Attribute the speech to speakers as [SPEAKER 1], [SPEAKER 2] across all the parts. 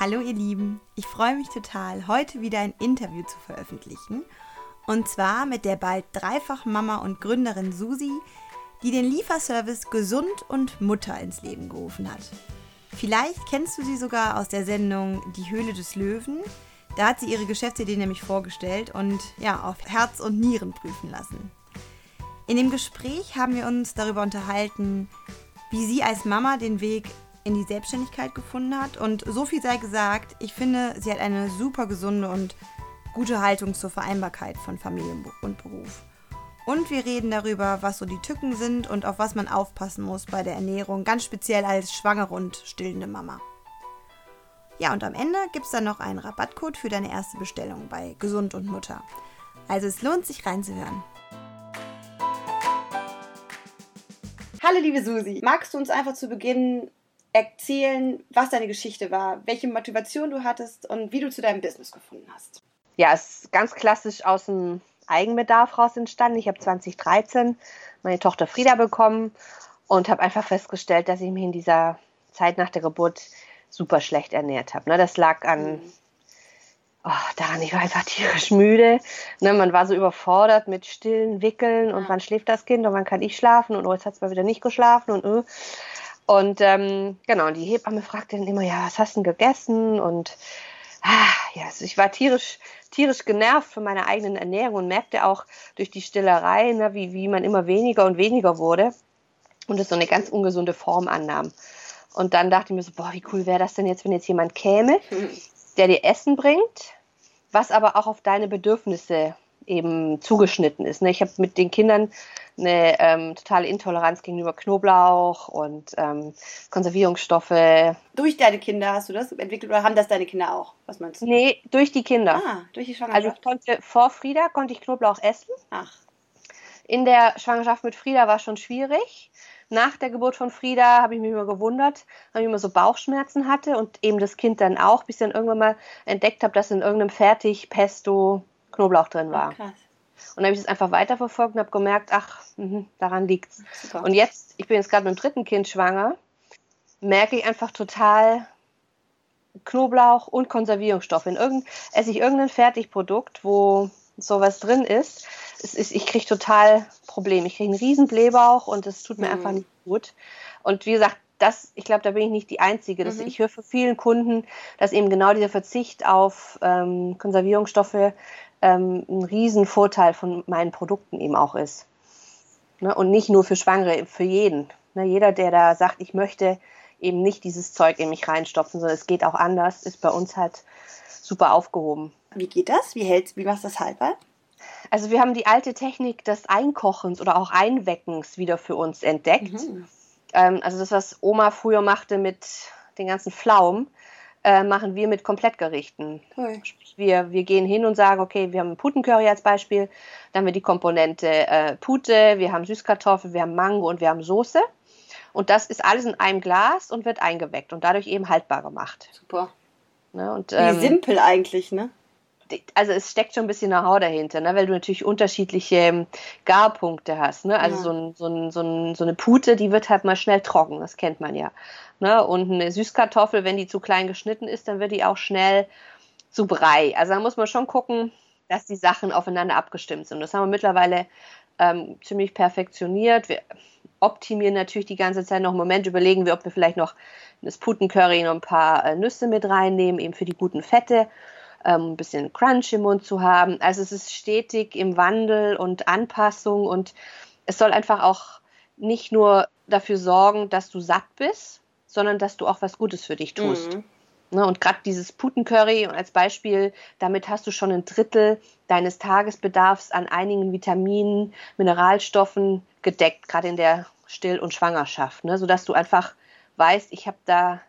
[SPEAKER 1] Hallo ihr Lieben, ich freue mich total, heute wieder ein Interview zu veröffentlichen. Und zwar mit der bald dreifach Mama und Gründerin Susi, die den Lieferservice Gesund und Mutter ins Leben gerufen hat. Vielleicht kennst du sie sogar aus der Sendung Die Höhle des Löwen. Da hat sie ihre Geschäftsidee nämlich vorgestellt und ja, auf Herz und Nieren prüfen lassen. In dem Gespräch haben wir uns darüber unterhalten, wie sie als Mama den Weg in die Selbstständigkeit gefunden hat. Und so viel sei gesagt, ich finde, sie hat eine super gesunde und gute Haltung zur Vereinbarkeit von Familie und Beruf. Und wir reden darüber, was so die Tücken sind und auf was man aufpassen muss bei der Ernährung, ganz speziell als schwangere und stillende Mama. Ja, und am Ende gibt es dann noch einen Rabattcode für deine erste Bestellung bei Gesund und Mutter. Also es lohnt sich reinzuhören. Hallo liebe Susi, magst du uns einfach zu Beginn erzählen, was deine Geschichte war, welche Motivation du hattest und wie du zu deinem Business gefunden hast.
[SPEAKER 2] Ja, es ist ganz klassisch aus dem Eigenbedarf raus entstanden. Ich habe 2013 meine Tochter Frieda bekommen und habe einfach festgestellt, dass ich mich in dieser Zeit nach der Geburt super schlecht ernährt habe. Ne, das lag an mhm. oh, daran, ich war einfach tierisch müde. Ne, man war so überfordert mit stillen Wickeln und wann schläft das Kind und wann kann ich schlafen und oh, jetzt hat es mal wieder nicht geschlafen und uh. Und ähm, genau, die Hebamme fragte dann immer, ja, was hast du denn gegessen? Und ah, ja, also ich war tierisch, tierisch genervt von meiner eigenen Ernährung und merkte auch durch die Stillerei, ne, wie, wie man immer weniger und weniger wurde und es so eine ganz ungesunde Form annahm. Und dann dachte ich mir so, boah, wie cool wäre das denn jetzt, wenn jetzt jemand käme, der dir Essen bringt, was aber auch auf deine Bedürfnisse eben zugeschnitten ist. Ne? Ich habe mit den Kindern eine ähm, totale Intoleranz gegenüber Knoblauch und ähm, Konservierungsstoffe.
[SPEAKER 1] Durch deine Kinder hast du das entwickelt oder haben das deine Kinder auch? Was meinst du?
[SPEAKER 2] Nee, durch die Kinder.
[SPEAKER 1] Ah, durch die Schwangerschaft.
[SPEAKER 2] Also ich konnte vor Frieda konnte ich Knoblauch essen.
[SPEAKER 1] Ach.
[SPEAKER 2] In der Schwangerschaft mit Frieda war es schon schwierig. Nach der Geburt von Frieda habe ich mich immer gewundert, weil ich immer so Bauchschmerzen hatte und eben das Kind dann auch, bis ich dann irgendwann mal entdeckt habe, dass in irgendeinem Fertig-Pesto Knoblauch drin war. Oh. Und dann habe ich das einfach weiterverfolgt und habe gemerkt, ach, mh, daran liegt's. Super. Und jetzt, ich bin jetzt gerade mit dem dritten Kind schwanger, merke ich einfach total Knoblauch und Konservierungsstoffe. In irgend, esse ich irgendein Fertigprodukt, wo sowas drin ist, ist ich kriege total Probleme. Ich kriege einen riesen Blähbauch und es tut mir mhm. einfach nicht gut. Und wie gesagt, das, ich glaube, da bin ich nicht die Einzige. Das, mhm. Ich höre von vielen Kunden, dass eben genau dieser Verzicht auf ähm, Konservierungsstoffe ähm, ein Riesenvorteil von meinen Produkten eben auch ist. Ne? Und nicht nur für Schwangere, für jeden. Ne? Jeder, der da sagt, ich möchte eben nicht dieses Zeug in mich reinstopfen, sondern es geht auch anders, ist bei uns halt super aufgehoben.
[SPEAKER 1] Wie geht das? Wie hältst, wie machst du das haltbar?
[SPEAKER 2] Also wir haben die alte Technik des Einkochens oder auch Einweckens wieder für uns entdeckt. Mhm. Ähm, also das, was Oma früher machte mit den ganzen Pflaumen, äh, machen wir mit Komplettgerichten. Cool. Wir, wir gehen hin und sagen, okay, wir haben Putencurry als Beispiel, dann haben wir die Komponente äh, Pute, wir haben Süßkartoffel, wir haben Mango und wir haben Soße. Und das ist alles in einem Glas und wird eingeweckt und dadurch eben haltbar gemacht.
[SPEAKER 1] Super. Ne, und, ähm, Wie simpel eigentlich, ne?
[SPEAKER 2] Also es steckt schon ein bisschen Know-how dahinter, ne? weil du natürlich unterschiedliche ähm, Garpunkte hast. Ne? Also ja. so, ein, so, ein, so, ein, so, eine Pute, die wird halt mal schnell trocken, das kennt man ja. Ne? Und eine Süßkartoffel, wenn die zu klein geschnitten ist, dann wird die auch schnell zu Brei. Also da muss man schon gucken, dass die Sachen aufeinander abgestimmt sind. Das haben wir mittlerweile ähm, ziemlich perfektioniert. Wir optimieren natürlich die ganze Zeit noch. Im Moment überlegen wir, ob wir vielleicht noch das Putencurry noch ein paar äh, Nüsse mit reinnehmen, eben für die guten Fette ähm, ein bisschen Crunch im Mund zu haben. Also es ist stetig im Wandel und Anpassung und es soll einfach auch nicht nur dafür sorgen, dass du satt bist, sondern dass du auch was Gutes für dich tust. Mhm. Ne, und gerade dieses Putencurry als Beispiel, damit hast du schon ein Drittel deines Tagesbedarfs an einigen Vitaminen, Mineralstoffen gedeckt, gerade in der Still- und Schwangerschaft, ne, sodass du einfach weißt, ich habe da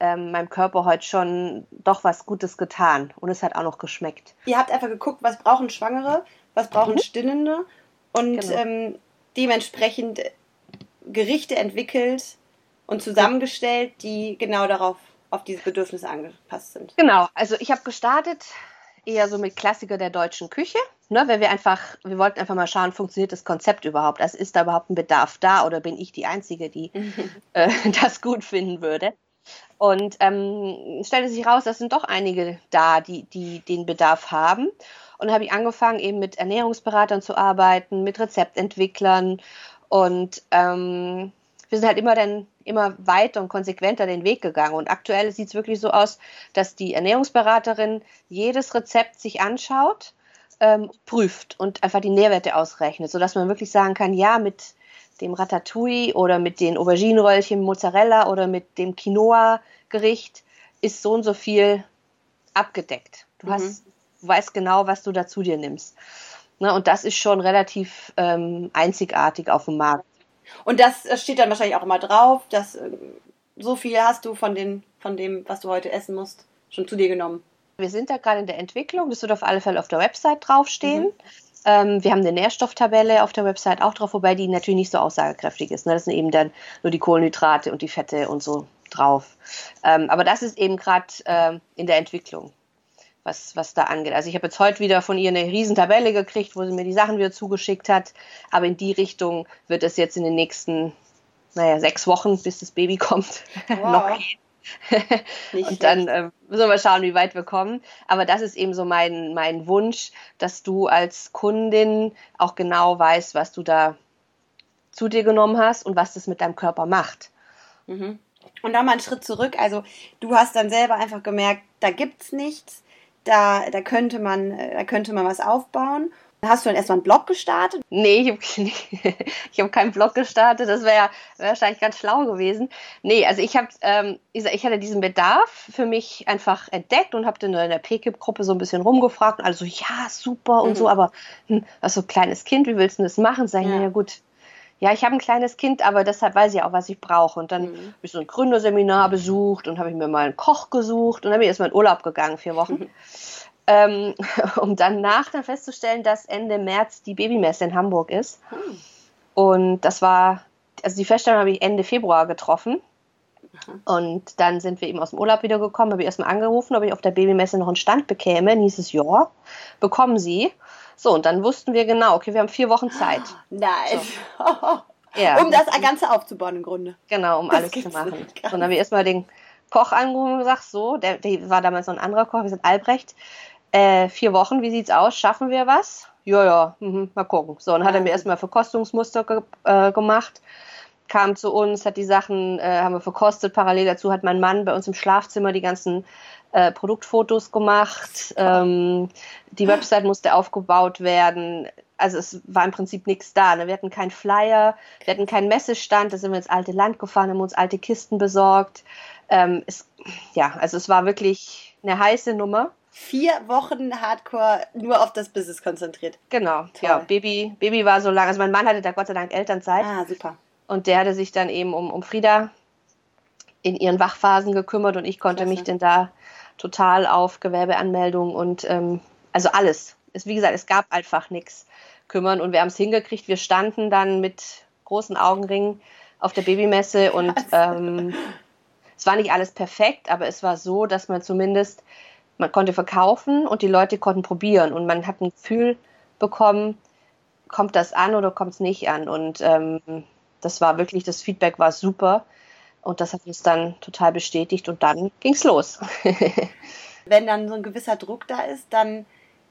[SPEAKER 2] ähm, meinem Körper heute schon doch was Gutes getan und es hat auch noch geschmeckt.
[SPEAKER 1] Ihr habt einfach geguckt, was brauchen Schwangere, was brauchen mhm. Stillende und genau. ähm, dementsprechend Gerichte entwickelt und zusammengestellt, die genau darauf auf diese Bedürfnisse angepasst sind.
[SPEAKER 2] Genau, also ich habe gestartet eher so mit Klassiker der deutschen Küche, ne, weil wir einfach, wir wollten einfach mal schauen, funktioniert das Konzept überhaupt? Also ist da überhaupt ein Bedarf da oder bin ich die Einzige, die äh, das gut finden würde? Und ähm, stellte sich raus, dass sind doch einige da, die, die den Bedarf haben. Und habe ich angefangen, eben mit Ernährungsberatern zu arbeiten, mit Rezeptentwicklern. Und ähm, wir sind halt immer dann immer weiter und konsequenter den Weg gegangen. Und aktuell sieht es wirklich so aus, dass die Ernährungsberaterin jedes Rezept sich anschaut, ähm, prüft und einfach die Nährwerte ausrechnet, sodass man wirklich sagen kann, ja, mit dem Ratatouille oder mit den Auberginenröllchen Mozzarella oder mit dem Quinoa-Gericht ist so und so viel abgedeckt. Du mhm. hast, du weißt genau, was du dazu dir nimmst. Ne, und das ist schon relativ ähm, einzigartig auf dem Markt.
[SPEAKER 1] Und das steht dann wahrscheinlich auch immer drauf, dass äh, so viel hast du von, den, von dem, was du heute essen musst, schon zu dir genommen.
[SPEAKER 2] Wir sind da gerade in der Entwicklung. Das wird auf alle Fälle auf der Website draufstehen. Mhm. Ähm, wir haben eine Nährstofftabelle auf der Website auch drauf, wobei die natürlich nicht so aussagekräftig ist. Ne? Das sind eben dann nur die Kohlenhydrate und die Fette und so drauf. Ähm, aber das ist eben gerade ähm, in der Entwicklung, was, was da angeht. Also ich habe jetzt heute wieder von ihr eine riesen Tabelle gekriegt, wo sie mir die Sachen wieder zugeschickt hat. Aber in die Richtung wird es jetzt in den nächsten, naja, sechs Wochen, bis das Baby kommt, wow. noch gehen. Und dann äh, müssen wir mal schauen, wie weit wir kommen. Aber das ist eben so mein, mein Wunsch, dass du als Kundin auch genau weißt, was du da zu dir genommen hast und was das mit deinem Körper macht.
[SPEAKER 1] Mhm. Und dann mal einen Schritt zurück. Also du hast dann selber einfach gemerkt, da gibt es nichts, da, da könnte man, äh, da könnte man was aufbauen. Hast du dann erstmal einen Blog gestartet?
[SPEAKER 2] Nee, ich habe hab keinen Blog gestartet. Das wäre ja wär wahrscheinlich ganz schlau gewesen. Nee, also ich habe, ähm, ich hatte diesen Bedarf für mich einfach entdeckt und habe dann in der PKIP-Gruppe so ein bisschen rumgefragt und alle so, ja, super und mhm. so, aber hm, was so ein kleines Kind, wie willst du das machen? Sag ich, ja. ja gut, ja, ich habe ein kleines Kind, aber deshalb weiß ich auch, was ich brauche. Und dann mhm. habe ich so ein Gründerseminar besucht und habe ich mir mal einen Koch gesucht und dann bin ich erstmal in Urlaub gegangen, vier Wochen. Mhm. ähm, um dann nach dann festzustellen, dass Ende März die Babymesse in Hamburg ist. Hm. Und das war, also die Feststellung habe ich Ende Februar getroffen. Und dann sind wir eben aus dem Urlaub wieder gekommen, habe ich erstmal angerufen, ob ich auf der Babymesse noch einen Stand bekäme. Dann hieß es, ja, bekommen Sie. So, und dann wussten wir genau, okay, wir haben vier Wochen Zeit.
[SPEAKER 1] Nice. So. ja. Um das Ganze aufzubauen im Grunde.
[SPEAKER 2] Genau, um das alles zu machen. Und dann habe ich erstmal den Koch angerufen und gesagt, so, der, der war damals noch ein anderer Koch, wir sind Albrecht, äh, vier Wochen, wie sieht's aus? Schaffen wir was? Ja, ja, mhm, mal gucken. So, und hat er mir erstmal Verkostungsmuster ge äh, gemacht, kam zu uns, hat die Sachen, äh, haben wir verkostet. Parallel dazu hat mein Mann bei uns im Schlafzimmer die ganzen äh, Produktfotos gemacht. Ähm, die Website musste aufgebaut werden. Also es war im Prinzip nichts da. Ne? Wir hatten keinen Flyer, wir hatten keinen Messestand, da sind wir ins alte Land gefahren, haben uns alte Kisten besorgt. Ähm, es, ja, also es war wirklich eine heiße Nummer
[SPEAKER 1] vier Wochen Hardcore nur auf das Business konzentriert.
[SPEAKER 2] Genau, Toll. ja. Baby, Baby war so lange. Also mein Mann hatte da Gott sei Dank Elternzeit.
[SPEAKER 1] Ah, super.
[SPEAKER 2] Und der hatte sich dann eben um, um Frieda in ihren Wachphasen gekümmert und ich konnte Klasse. mich denn da total auf Gewerbeanmeldung und ähm, also alles. Es, wie gesagt, es gab einfach nichts kümmern und wir haben es hingekriegt. Wir standen dann mit großen Augenringen auf der Babymesse und ähm, es war nicht alles perfekt, aber es war so, dass man zumindest man konnte verkaufen und die Leute konnten probieren und man hat ein Gefühl bekommen, kommt das an oder kommt es nicht an. Und ähm, das war wirklich, das Feedback war super und das hat uns dann total bestätigt und dann ging es los.
[SPEAKER 1] Wenn dann so ein gewisser Druck da ist, dann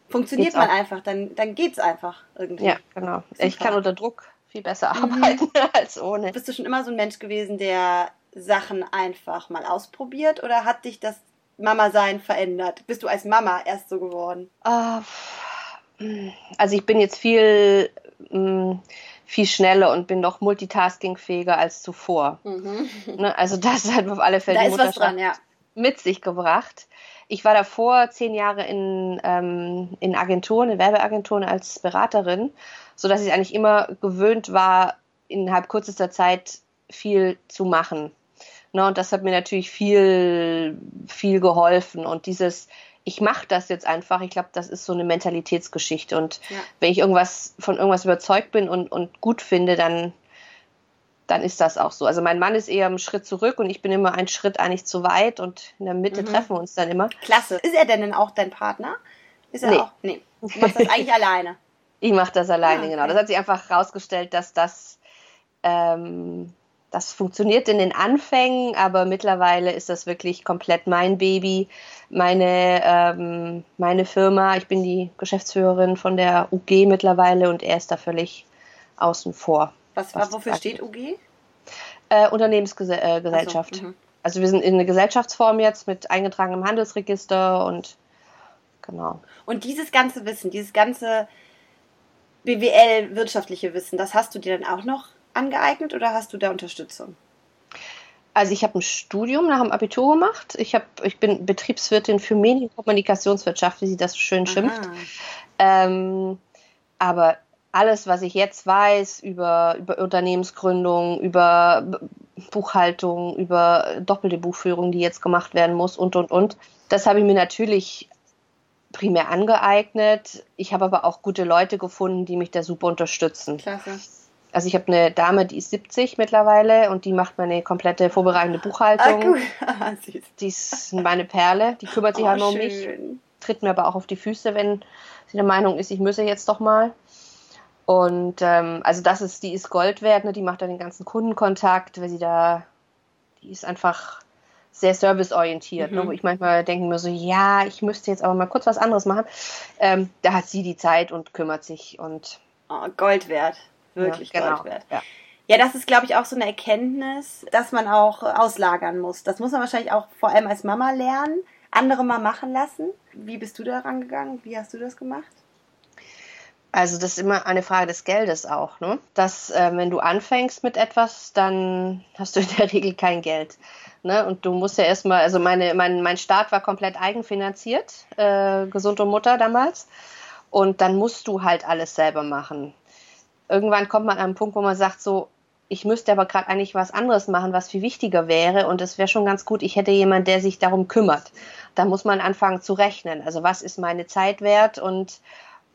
[SPEAKER 1] funktioniert geht's man auch. einfach, dann, dann geht es einfach irgendwie.
[SPEAKER 2] Ja, genau. Super. Ich kann unter Druck viel besser mhm. arbeiten als ohne.
[SPEAKER 1] Bist du schon immer so ein Mensch gewesen, der Sachen einfach mal ausprobiert oder hat dich das Mama sein verändert? Bist du als Mama erst so geworden?
[SPEAKER 2] Uh, also ich bin jetzt viel, mm, viel schneller und bin doch multitaskingfähiger als zuvor. Mhm. Ne, also das hat auf alle Fälle
[SPEAKER 1] da die Mutterschaft dran, ja.
[SPEAKER 2] mit sich gebracht. Ich war davor zehn Jahre in, ähm, in Agenturen, in Werbeagenturen als Beraterin, sodass ich eigentlich immer gewöhnt war, innerhalb kürzester Zeit viel zu machen. Ne, und das hat mir natürlich viel, viel geholfen. Und dieses, ich mache das jetzt einfach, ich glaube, das ist so eine Mentalitätsgeschichte. Und ja. wenn ich irgendwas von irgendwas überzeugt bin und, und gut finde, dann, dann ist das auch so. Also mein Mann ist eher einen Schritt zurück und ich bin immer einen Schritt eigentlich zu weit und in der Mitte mhm. treffen wir uns dann immer.
[SPEAKER 1] Klasse. Ist er denn auch dein Partner? Ist er nee. auch? Nee. Du machst das eigentlich alleine.
[SPEAKER 2] Ich mache das alleine, ah, okay. genau. Das hat sich einfach herausgestellt, dass das ähm, das funktioniert in den Anfängen, aber mittlerweile ist das wirklich komplett mein Baby, meine, ähm, meine Firma. Ich bin die Geschäftsführerin von der UG mittlerweile und er ist da völlig außen vor.
[SPEAKER 1] Was, was wofür steht UG?
[SPEAKER 2] Äh, Unternehmensgesellschaft. So, mhm. also wir sind in eine Gesellschaftsform jetzt mit eingetragenem Handelsregister und genau.
[SPEAKER 1] Und dieses ganze Wissen, dieses ganze BWL wirtschaftliche Wissen, das hast du dir dann auch noch angeeignet oder hast du da Unterstützung?
[SPEAKER 2] Also ich habe ein Studium nach dem Abitur gemacht. Ich, hab, ich bin Betriebswirtin für Medienkommunikationswirtschaft, wie sie das so schön schimpft. Ähm, aber alles, was ich jetzt weiß über, über Unternehmensgründung, über Buchhaltung, über doppelte Buchführung, die jetzt gemacht werden muss und, und, und, das habe ich mir natürlich primär angeeignet. Ich habe aber auch gute Leute gefunden, die mich da super unterstützen. Klasse. Also ich habe eine Dame, die ist 70 mittlerweile und die macht meine komplette vorbereitende Buchhaltung. Ah, cool. die ist meine Perle, die kümmert sich oh, halt nur um mich, tritt mir aber auch auf die Füße, wenn sie der Meinung ist, ich müsse jetzt doch mal. Und ähm, also das ist, die ist Gold wert, ne? die macht dann den ganzen Kundenkontakt, weil sie da, die ist einfach sehr serviceorientiert, ne? mhm. ne? wo ich manchmal denke mir so, ja, ich müsste jetzt aber mal kurz was anderes machen. Ähm, da hat sie die Zeit und kümmert sich und
[SPEAKER 1] oh, Gold wert, wirklich ja, genau. Gold wert. Ja. ja, das ist, glaube ich, auch so eine Erkenntnis, dass man auch auslagern muss. Das muss man wahrscheinlich auch vor allem als Mama lernen, andere mal machen lassen. Wie bist du da rangegangen? Wie hast du das gemacht?
[SPEAKER 2] Also das ist immer eine Frage des Geldes auch, ne? Dass äh, wenn du anfängst mit etwas, dann hast du in der Regel kein Geld. Ne? Und du musst ja erstmal, also meine, mein, mein Start war komplett eigenfinanziert, äh, Gesund und Mutter damals. Und dann musst du halt alles selber machen. Irgendwann kommt man an einen Punkt, wo man sagt, so, ich müsste aber gerade eigentlich was anderes machen, was viel wichtiger wäre. Und es wäre schon ganz gut, ich hätte jemanden, der sich darum kümmert. Da muss man anfangen zu rechnen. Also was ist meine Zeit wert und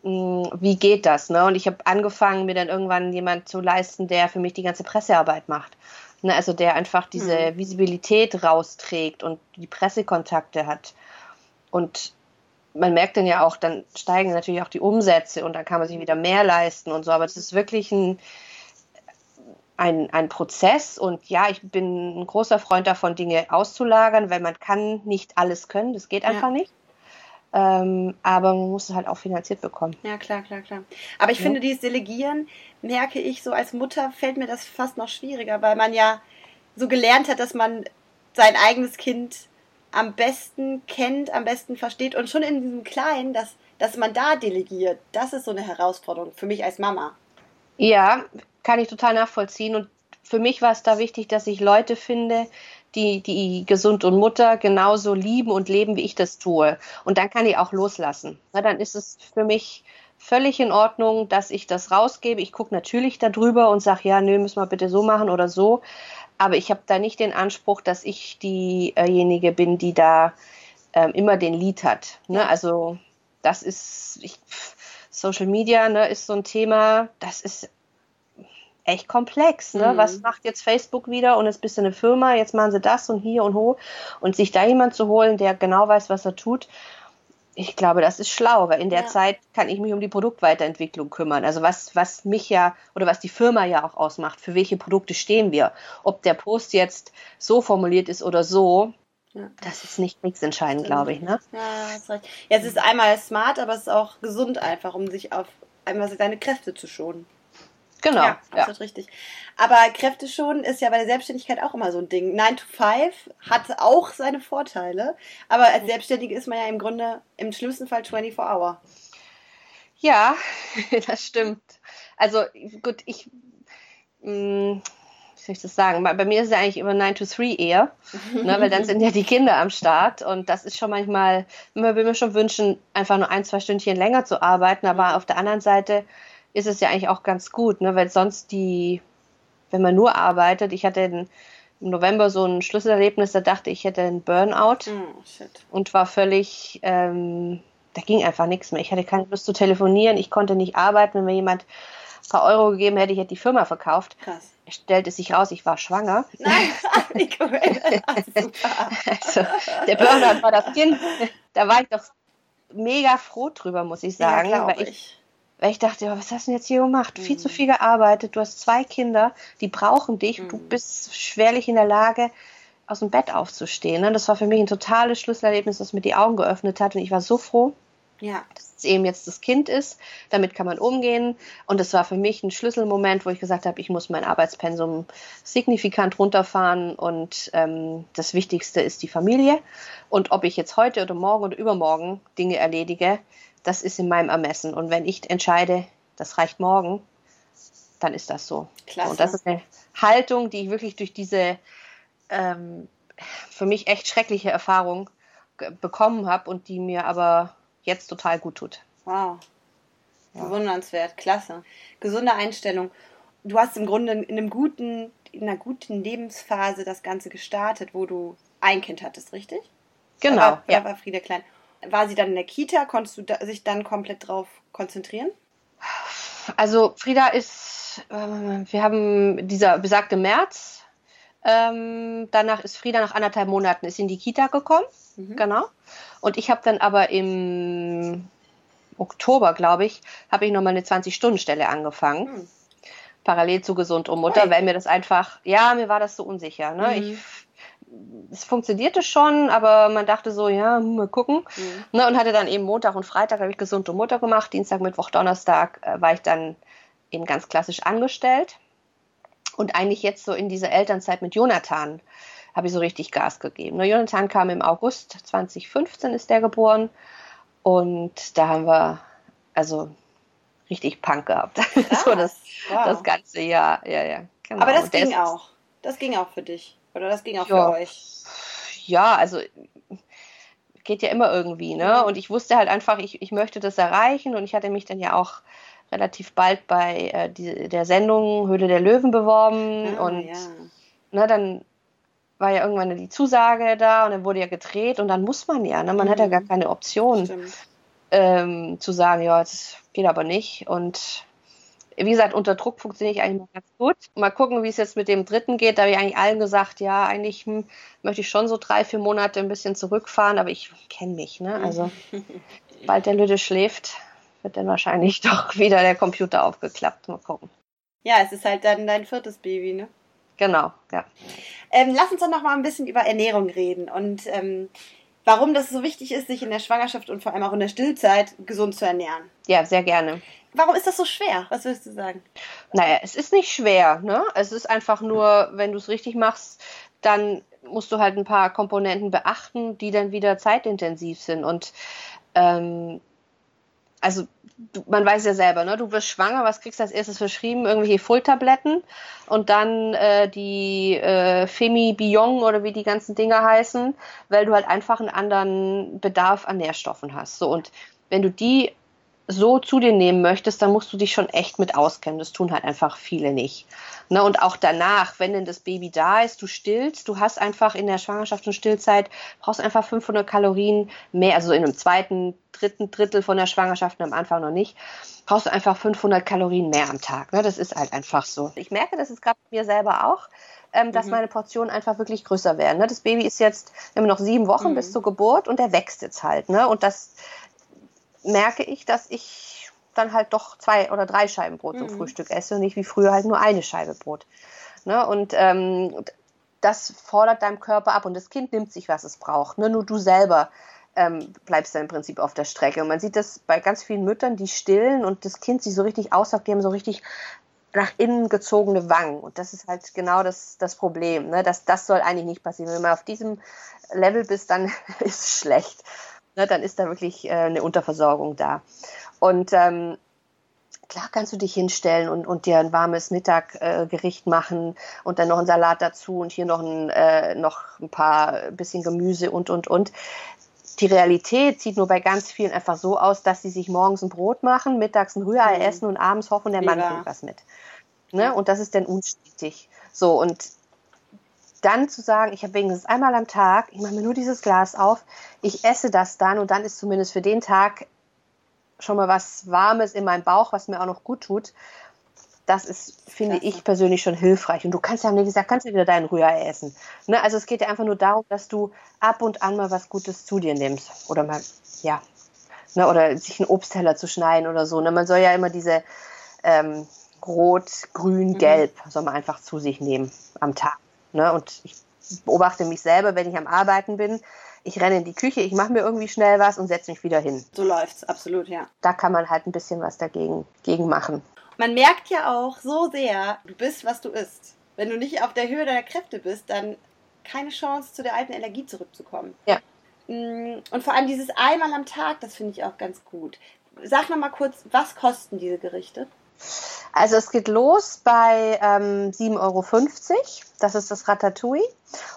[SPEAKER 2] mh, hm, wie geht das? Ne? Und ich habe angefangen, mir dann irgendwann jemand zu leisten, der für mich die ganze Pressearbeit macht. Ne, also der einfach diese mhm. Visibilität rausträgt und die Pressekontakte hat. Und man merkt dann ja auch, dann steigen natürlich auch die Umsätze und dann kann man sich wieder mehr leisten und so. Aber es ist wirklich ein, ein, ein Prozess und ja, ich bin ein großer Freund davon, Dinge auszulagern, weil man kann nicht alles können, das geht einfach ja. nicht. Ähm, aber man muss es halt auch finanziert bekommen.
[SPEAKER 1] Ja, klar, klar, klar. Aber ich ja. finde, dieses Delegieren, merke ich, so als Mutter fällt mir das fast noch schwieriger, weil man ja so gelernt hat, dass man sein eigenes Kind am besten kennt, am besten versteht und schon in diesem Kleinen, dass, dass man da delegiert, das ist so eine Herausforderung für mich als Mama.
[SPEAKER 2] Ja, kann ich total nachvollziehen und für mich war es da wichtig, dass ich Leute finde, die, die gesund und Mutter genauso lieben und leben, wie ich das tue. Und dann kann ich auch loslassen. Na, dann ist es für mich völlig in Ordnung, dass ich das rausgebe. Ich gucke natürlich darüber und sage, ja, nö, müssen wir bitte so machen oder so. Aber ich habe da nicht den Anspruch, dass ich diejenige bin, die da ähm, immer den Lied hat. Ne? Also das ist ich, Social Media ne, ist so ein Thema, das ist echt komplex. Ne? Mhm. Was macht jetzt Facebook wieder und ist ein bisschen eine Firma, jetzt machen sie das und hier und ho. Und sich da jemand zu holen, der genau weiß, was er tut, ich glaube, das ist schlau, weil in der ja. Zeit kann ich mich um die Produktweiterentwicklung kümmern. Also was, was mich ja oder was die Firma ja auch ausmacht, für welche Produkte stehen wir. Ob der Post jetzt so formuliert ist oder so, ja. das ist nicht nichts entscheidend, glaube ich. Ne?
[SPEAKER 1] Ja, das recht. Ja, es ist einmal smart, aber es ist auch gesund einfach, um sich auf einmal seine Kräfte zu schonen. Genau. Ja, absolut ja. richtig. Aber Kräfte schon ist ja bei der Selbstständigkeit auch immer so ein Ding. 9 to 5 hat auch seine Vorteile, aber als Selbstständige ist man ja im Grunde im schlimmsten Fall 24 Hour.
[SPEAKER 2] Ja, das stimmt. Also gut, ich, mh, hm, wie soll ich das sagen? Bei, bei, mir ist es ja eigentlich immer 9 to 3 eher, ne, weil dann sind ja die Kinder am Start und das ist schon manchmal, man will mir schon wünschen, einfach nur ein, zwei Stündchen länger zu arbeiten, aber auf der anderen Seite ist es ja eigentlich auch ganz gut, ne? weil sonst die, wenn man nur arbeitet, ich hatte im November so ein Schlüsselerlebnis, da dachte ich, ich hätte einen Burnout oh, und war völlig, ähm, da ging einfach nichts mehr. Ich hatte keine Lust zu telefonieren, ich konnte nicht arbeiten, wenn mir jemand ein paar Euro gegeben hätte, ich hätte die Firma verkauft. Krass. Stellte sich raus, ich war schwanger. Nein, wie cool. also, der Burnout war das Kind. Da war ich doch mega froh drüber, muss ich sagen. Ja, weil ich, weil ich dachte, was hast du denn jetzt hier gemacht? Mhm. Viel zu mhm. viel gearbeitet, du hast zwei Kinder, die brauchen dich, mhm. du bist schwerlich in der Lage, aus dem Bett aufzustehen. Ne? Das war für mich ein totales Schlüsselerlebnis, das mir die Augen geöffnet hat und ich war so froh, ja. dass es eben jetzt das Kind ist. Damit kann man umgehen und es war für mich ein Schlüsselmoment, wo ich gesagt habe, ich muss mein Arbeitspensum signifikant runterfahren und ähm, das Wichtigste ist die Familie. Und ob ich jetzt heute oder morgen oder übermorgen Dinge erledige, das ist in meinem Ermessen. Und wenn ich entscheide, das reicht morgen, dann ist das so. Klasse. Und das ist eine Haltung, die ich wirklich durch diese ähm, für mich echt schreckliche Erfahrung bekommen habe und die mir aber jetzt total gut tut.
[SPEAKER 1] Wow. Ja. Bewundernswert, klasse. Gesunde Einstellung. Du hast im Grunde in einem guten, in einer guten Lebensphase das Ganze gestartet, wo du ein Kind hattest, richtig?
[SPEAKER 2] Genau.
[SPEAKER 1] Da war, ja. war Frieda klein. War sie dann in der Kita? Konntest du da, sich dann komplett drauf konzentrieren?
[SPEAKER 2] Also Frieda ist, äh, wir haben dieser besagte März ähm, danach ist Frieda nach anderthalb Monaten ist in die Kita gekommen. Mhm. Genau. Und ich habe dann aber im Oktober, glaube ich, habe ich nochmal eine 20-Stunden-Stelle angefangen. Mhm. Parallel zu Gesund um Mutter, hey. weil mir das einfach, ja, mir war das so unsicher. Ne? Mhm. Ich, es funktionierte schon, aber man dachte so, ja, mal gucken. Mhm. Ne, und hatte dann eben Montag und Freitag habe ich Gesund um Mutter gemacht. Dienstag, Mittwoch, Donnerstag äh, war ich dann eben ganz klassisch angestellt. Und eigentlich jetzt so in dieser Elternzeit mit Jonathan habe ich so richtig Gas gegeben. Ne, Jonathan kam im August 2015, ist der geboren. Und da haben wir also richtig Punk gehabt. so das, wow. das ganze Jahr. Ja, ja,
[SPEAKER 1] genau. Aber das ging auch. Das ging auch für dich. Oder das ging auch ja, für euch.
[SPEAKER 2] Ja, also geht ja immer irgendwie, ne? Und ich wusste halt einfach, ich, ich möchte das erreichen und ich hatte mich dann ja auch relativ bald bei äh, die, der Sendung Höhle der Löwen beworben ah, und ja. ne, dann war ja irgendwann die Zusage da und dann wurde ja gedreht und dann muss man ja, ne? man mhm. hat ja gar mhm. keine Option ähm, zu sagen, ja, das geht aber nicht und wie gesagt, unter Druck funktioniere ich eigentlich mal ganz gut. Mal gucken, wie es jetzt mit dem dritten geht. Da habe ich eigentlich allen gesagt, ja, eigentlich hm, möchte ich schon so drei, vier Monate ein bisschen zurückfahren, aber ich kenne mich, ne? Also bald der Lüde schläft, wird dann wahrscheinlich doch wieder der Computer aufgeklappt. Mal gucken.
[SPEAKER 1] Ja, es ist halt dann dein viertes Baby, ne?
[SPEAKER 2] Genau, ja.
[SPEAKER 1] Ähm, lass uns doch noch mal ein bisschen über Ernährung reden und ähm, warum das so wichtig ist, sich in der Schwangerschaft und vor allem auch in der Stillzeit gesund zu ernähren.
[SPEAKER 2] Ja, sehr gerne.
[SPEAKER 1] Warum ist das so schwer? Was würdest du sagen?
[SPEAKER 2] Naja, es ist nicht schwer. Ne? Es ist einfach nur, wenn du es richtig machst, dann musst du halt ein paar Komponenten beachten, die dann wieder zeitintensiv sind. Und ähm, also du, man weiß ja selber, ne? Du wirst schwanger, was kriegst du als erstes verschrieben? Irgendwelche Fulltabletten und dann äh, die äh, Femi Biong oder wie die ganzen Dinger heißen, weil du halt einfach einen anderen Bedarf an Nährstoffen hast. So und wenn du die so zu dir nehmen möchtest, dann musst du dich schon echt mit auskennen. Das tun halt einfach viele nicht. Ne, und auch danach, wenn denn das Baby da ist, du stillst, du hast einfach in der Schwangerschaft und Stillzeit, brauchst einfach 500 Kalorien mehr, also in einem zweiten, dritten Drittel von der Schwangerschaft und am Anfang noch nicht, brauchst du einfach 500 Kalorien mehr am Tag. Ne? Das ist halt einfach so. Ich merke, das ist gerade bei mir selber auch, ähm, dass mhm. meine Portionen einfach wirklich größer werden. Ne? Das Baby ist jetzt, wir haben noch sieben Wochen mhm. bis zur Geburt und der wächst jetzt halt. Ne? Und das merke ich, dass ich dann halt doch zwei oder drei Scheiben Brot zum mhm. Frühstück esse und nicht wie früher halt nur eine Scheibe Brot. Ne? Und ähm, das fordert deinem Körper ab und das Kind nimmt sich, was es braucht. Ne? Nur du selber ähm, bleibst dann im Prinzip auf der Strecke. Und man sieht das bei ganz vielen Müttern, die stillen und das Kind sich so richtig aussagt, die haben so richtig nach innen gezogene Wangen. Und das ist halt genau das, das Problem. Ne? Das, das soll eigentlich nicht passieren. Wenn man auf diesem Level bist, dann ist es schlecht ne, dann ist da wirklich äh, eine Unterversorgung da. Und ähm, klar kannst du dich hinstellen und, und dir ein warmes Mittaggericht äh, machen und dann noch einen Salat dazu und hier noch ein, äh, noch ein paar bisschen Gemüse und, und, und. Die Realität sieht nur bei ganz vielen einfach so aus, dass sie sich morgens ein Brot machen, mittags ein Rührei mhm. essen und abends hoffen, der Mann bringt was mit. Ne? Und das ist dann unstetig. So, und dann zu sagen, ich habe wenigstens einmal am Tag, ich mache mir nur dieses Glas auf, ich esse das dann und dann ist zumindest für den Tag schon mal was Warmes in meinem Bauch, was mir auch noch gut tut. Das ist, finde Klasse. ich persönlich schon hilfreich. Und du kannst ja, wie gesagt, kannst du wieder deinen Rührei essen. Ne? Also es geht ja einfach nur darum, dass du ab und an mal was Gutes zu dir nimmst. Oder mal, ja, Ne? Oder sich einen Obstteller zu schneiden oder so. Ne? Man soll ja immer diese ähm, Rot, Grün, mhm. Gelb soll man einfach zu sich nehmen am Tag. Ne? Und ich beobachte mich selber, wenn ich am Arbeiten bin. Ich renne in die Küche, ich mache mir irgendwie schnell was und setze mich wieder hin.
[SPEAKER 1] So läuft's, absolut, ja.
[SPEAKER 2] Da kann man halt ein bisschen was dagegen gegen machen.
[SPEAKER 1] Man merkt ja auch so sehr, du bist, was du isst. Wenn du nicht auf der Höhe deiner Kräfte bist, dann keine Chance, zu der alten Energie zurückzukommen.
[SPEAKER 2] Ja.
[SPEAKER 1] Mm, und vor allem dieses einmal am Tag, das finde ich auch ganz gut. Sag noch mal kurz, was kosten diese Gerichte?
[SPEAKER 2] Also es geht los bei ähm, 7,50 Euro. Das ist das Ratatouille.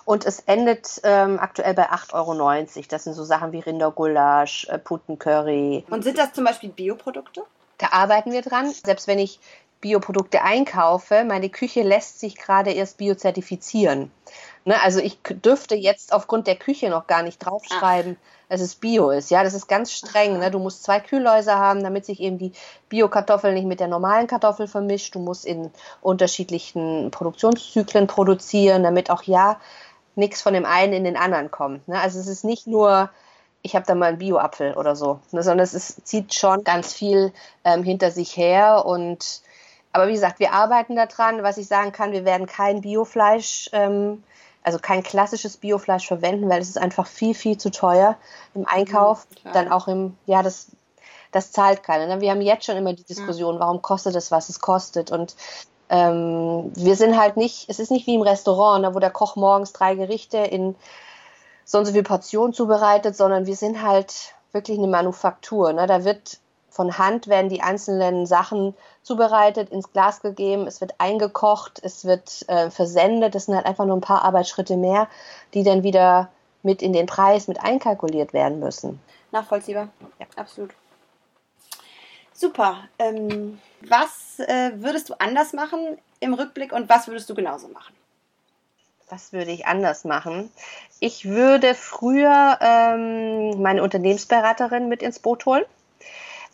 [SPEAKER 2] Und es endet ähm, aktuell bei 8,90 Euro. Das sind so Sachen wie Rindergulasch, äh, Putencurry.
[SPEAKER 1] Und sind das zum Beispiel Bioprodukte?
[SPEAKER 2] Da arbeiten wir dran. Selbst wenn ich Bioprodukte einkaufe, meine Küche lässt sich gerade erst biozertifizieren. Ne, also ich dürfte jetzt aufgrund der Küche noch gar nicht draufschreiben, Ach. Dass es Bio ist. Ja, das ist ganz streng. Ne? Du musst zwei Kühlhäuser haben, damit sich eben die Bio-Kartoffel nicht mit der normalen Kartoffel vermischt. Du musst in unterschiedlichen Produktionszyklen produzieren, damit auch ja nichts von dem einen in den anderen kommt. Ne? Also es ist nicht nur ich habe da mal einen Bio-Apfel oder so, ne, sondern es ist, zieht schon ganz viel ähm, hinter sich her und aber wie gesagt, wir arbeiten daran. Was ich sagen kann, wir werden kein Biofleisch ähm, also kein klassisches Biofleisch verwenden, weil es ist einfach viel, viel zu teuer im Einkauf. Mhm, dann auch im, ja, das, das zahlt keiner. Ne? Wir haben jetzt schon immer die Diskussion, warum kostet es, was es kostet. Und ähm, wir sind halt nicht, es ist nicht wie im Restaurant, ne, wo der Koch morgens drei Gerichte in so und so viel Portionen zubereitet, sondern wir sind halt wirklich eine Manufaktur. Ne? Da wird von Hand werden die einzelnen Sachen zubereitet, ins Glas gegeben, es wird eingekocht, es wird äh, versendet. Das sind halt einfach nur ein paar Arbeitsschritte mehr, die dann wieder mit in den Preis mit einkalkuliert werden müssen.
[SPEAKER 1] Nachvollziehbar, ja, absolut. Super. Ähm, was äh, würdest du anders machen im Rückblick und was würdest du genauso machen?
[SPEAKER 2] Was würde ich anders machen? Ich würde früher ähm, meine Unternehmensberaterin mit ins Boot holen.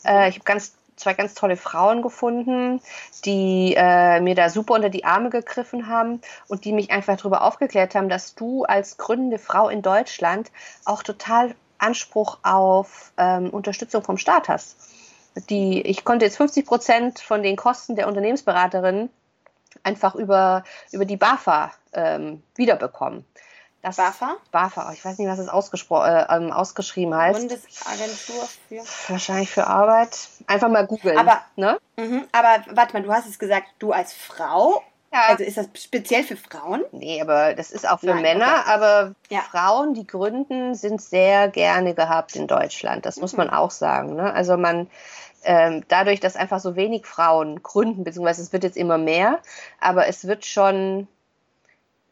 [SPEAKER 2] Äh, ich habe ganz zwei ganz tolle Frauen gefunden, die äh, mir da super unter die Arme gegriffen haben und die mich einfach darüber aufgeklärt haben, dass du als gründende Frau in Deutschland auch total Anspruch auf ähm, Unterstützung vom Staat hast. Die, ich konnte jetzt 50 Prozent von den Kosten der Unternehmensberaterin einfach über, über die BAFA ähm, wiederbekommen.
[SPEAKER 1] Das BAFA?
[SPEAKER 2] BAFA, ich weiß nicht, was es äh, ähm, ausgeschrieben heißt.
[SPEAKER 1] Bundesagentur für.
[SPEAKER 2] Wahrscheinlich für Arbeit. Einfach mal googeln.
[SPEAKER 1] Aber, ne? Mh, aber warte mal, du hast es gesagt, du als Frau. Ja. Also ist das speziell für Frauen?
[SPEAKER 2] Nee, aber das ist auch für Nein, Männer. Okay. Aber ja. Frauen, die gründen, sind sehr gerne gehabt in Deutschland. Das mhm. muss man auch sagen. Ne? Also man ähm, dadurch, dass einfach so wenig Frauen gründen, beziehungsweise es wird jetzt immer mehr, aber es wird schon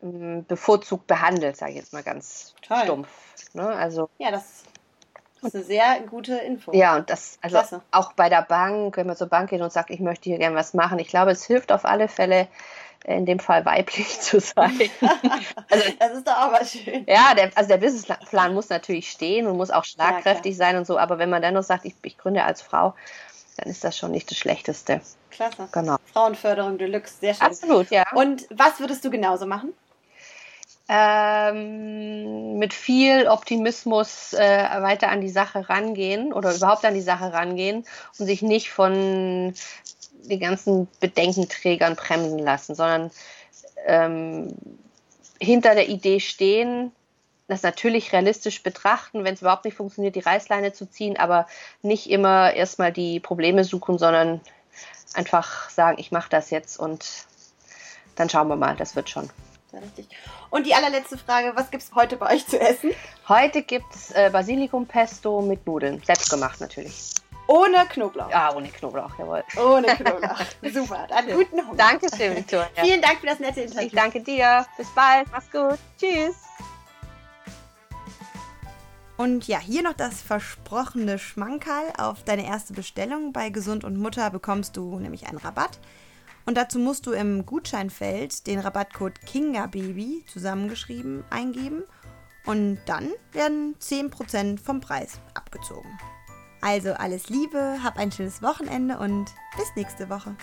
[SPEAKER 2] bevorzugt behandelt, sage ich jetzt mal ganz Toll. stumpf. Ne? Also,
[SPEAKER 1] ja, das ist eine sehr gute Info.
[SPEAKER 2] Ja, und das, also Klasse. auch bei der Bank, wenn man zur Bank geht und sagt, ich möchte hier gerne was machen, ich glaube, es hilft auf alle Fälle, in dem Fall weiblich zu sein.
[SPEAKER 1] also, das ist doch aber schön.
[SPEAKER 2] Ja, der, also der Businessplan muss natürlich stehen und muss auch schlagkräftig ja, sein und so, aber wenn man dann noch sagt, ich, ich gründe als Frau, dann ist das schon nicht das Schlechteste.
[SPEAKER 1] Klasse.
[SPEAKER 2] Genau.
[SPEAKER 1] Frauenförderung Deluxe, sehr schön.
[SPEAKER 2] Absolut, ja.
[SPEAKER 1] Und was würdest du genauso machen?
[SPEAKER 2] Ähm, mit viel Optimismus äh, weiter an die Sache rangehen oder überhaupt an die Sache rangehen und sich nicht von den ganzen Bedenkenträgern bremsen lassen, sondern ähm, hinter der Idee stehen, das natürlich realistisch betrachten, wenn es überhaupt nicht funktioniert, die Reißleine zu ziehen, aber nicht immer erstmal die Probleme suchen, sondern einfach sagen, ich mache das jetzt und dann schauen wir mal, das wird schon.
[SPEAKER 1] Sehr richtig. Und die allerletzte Frage, was gibt es heute bei euch zu essen?
[SPEAKER 2] Heute gibt es äh, Basilikumpesto mit Nudeln. Selbstgemacht natürlich.
[SPEAKER 1] Ohne Knoblauch.
[SPEAKER 2] Ja, ohne Knoblauch, jawohl.
[SPEAKER 1] Ohne Knoblauch. Super, dann guten Hunger.
[SPEAKER 2] Dankeschön, Victoria.
[SPEAKER 1] Vielen Dank für das nette Interview.
[SPEAKER 2] Ich danke dir. Bis bald. Mach's gut. Tschüss.
[SPEAKER 1] Und ja, hier noch das versprochene Schmankerl. Auf deine erste Bestellung bei Gesund und Mutter bekommst du nämlich einen Rabatt. Und dazu musst du im Gutscheinfeld den Rabattcode KINGABABY zusammengeschrieben eingeben und dann werden 10% vom Preis abgezogen. Also alles Liebe, hab ein schönes Wochenende und bis nächste Woche.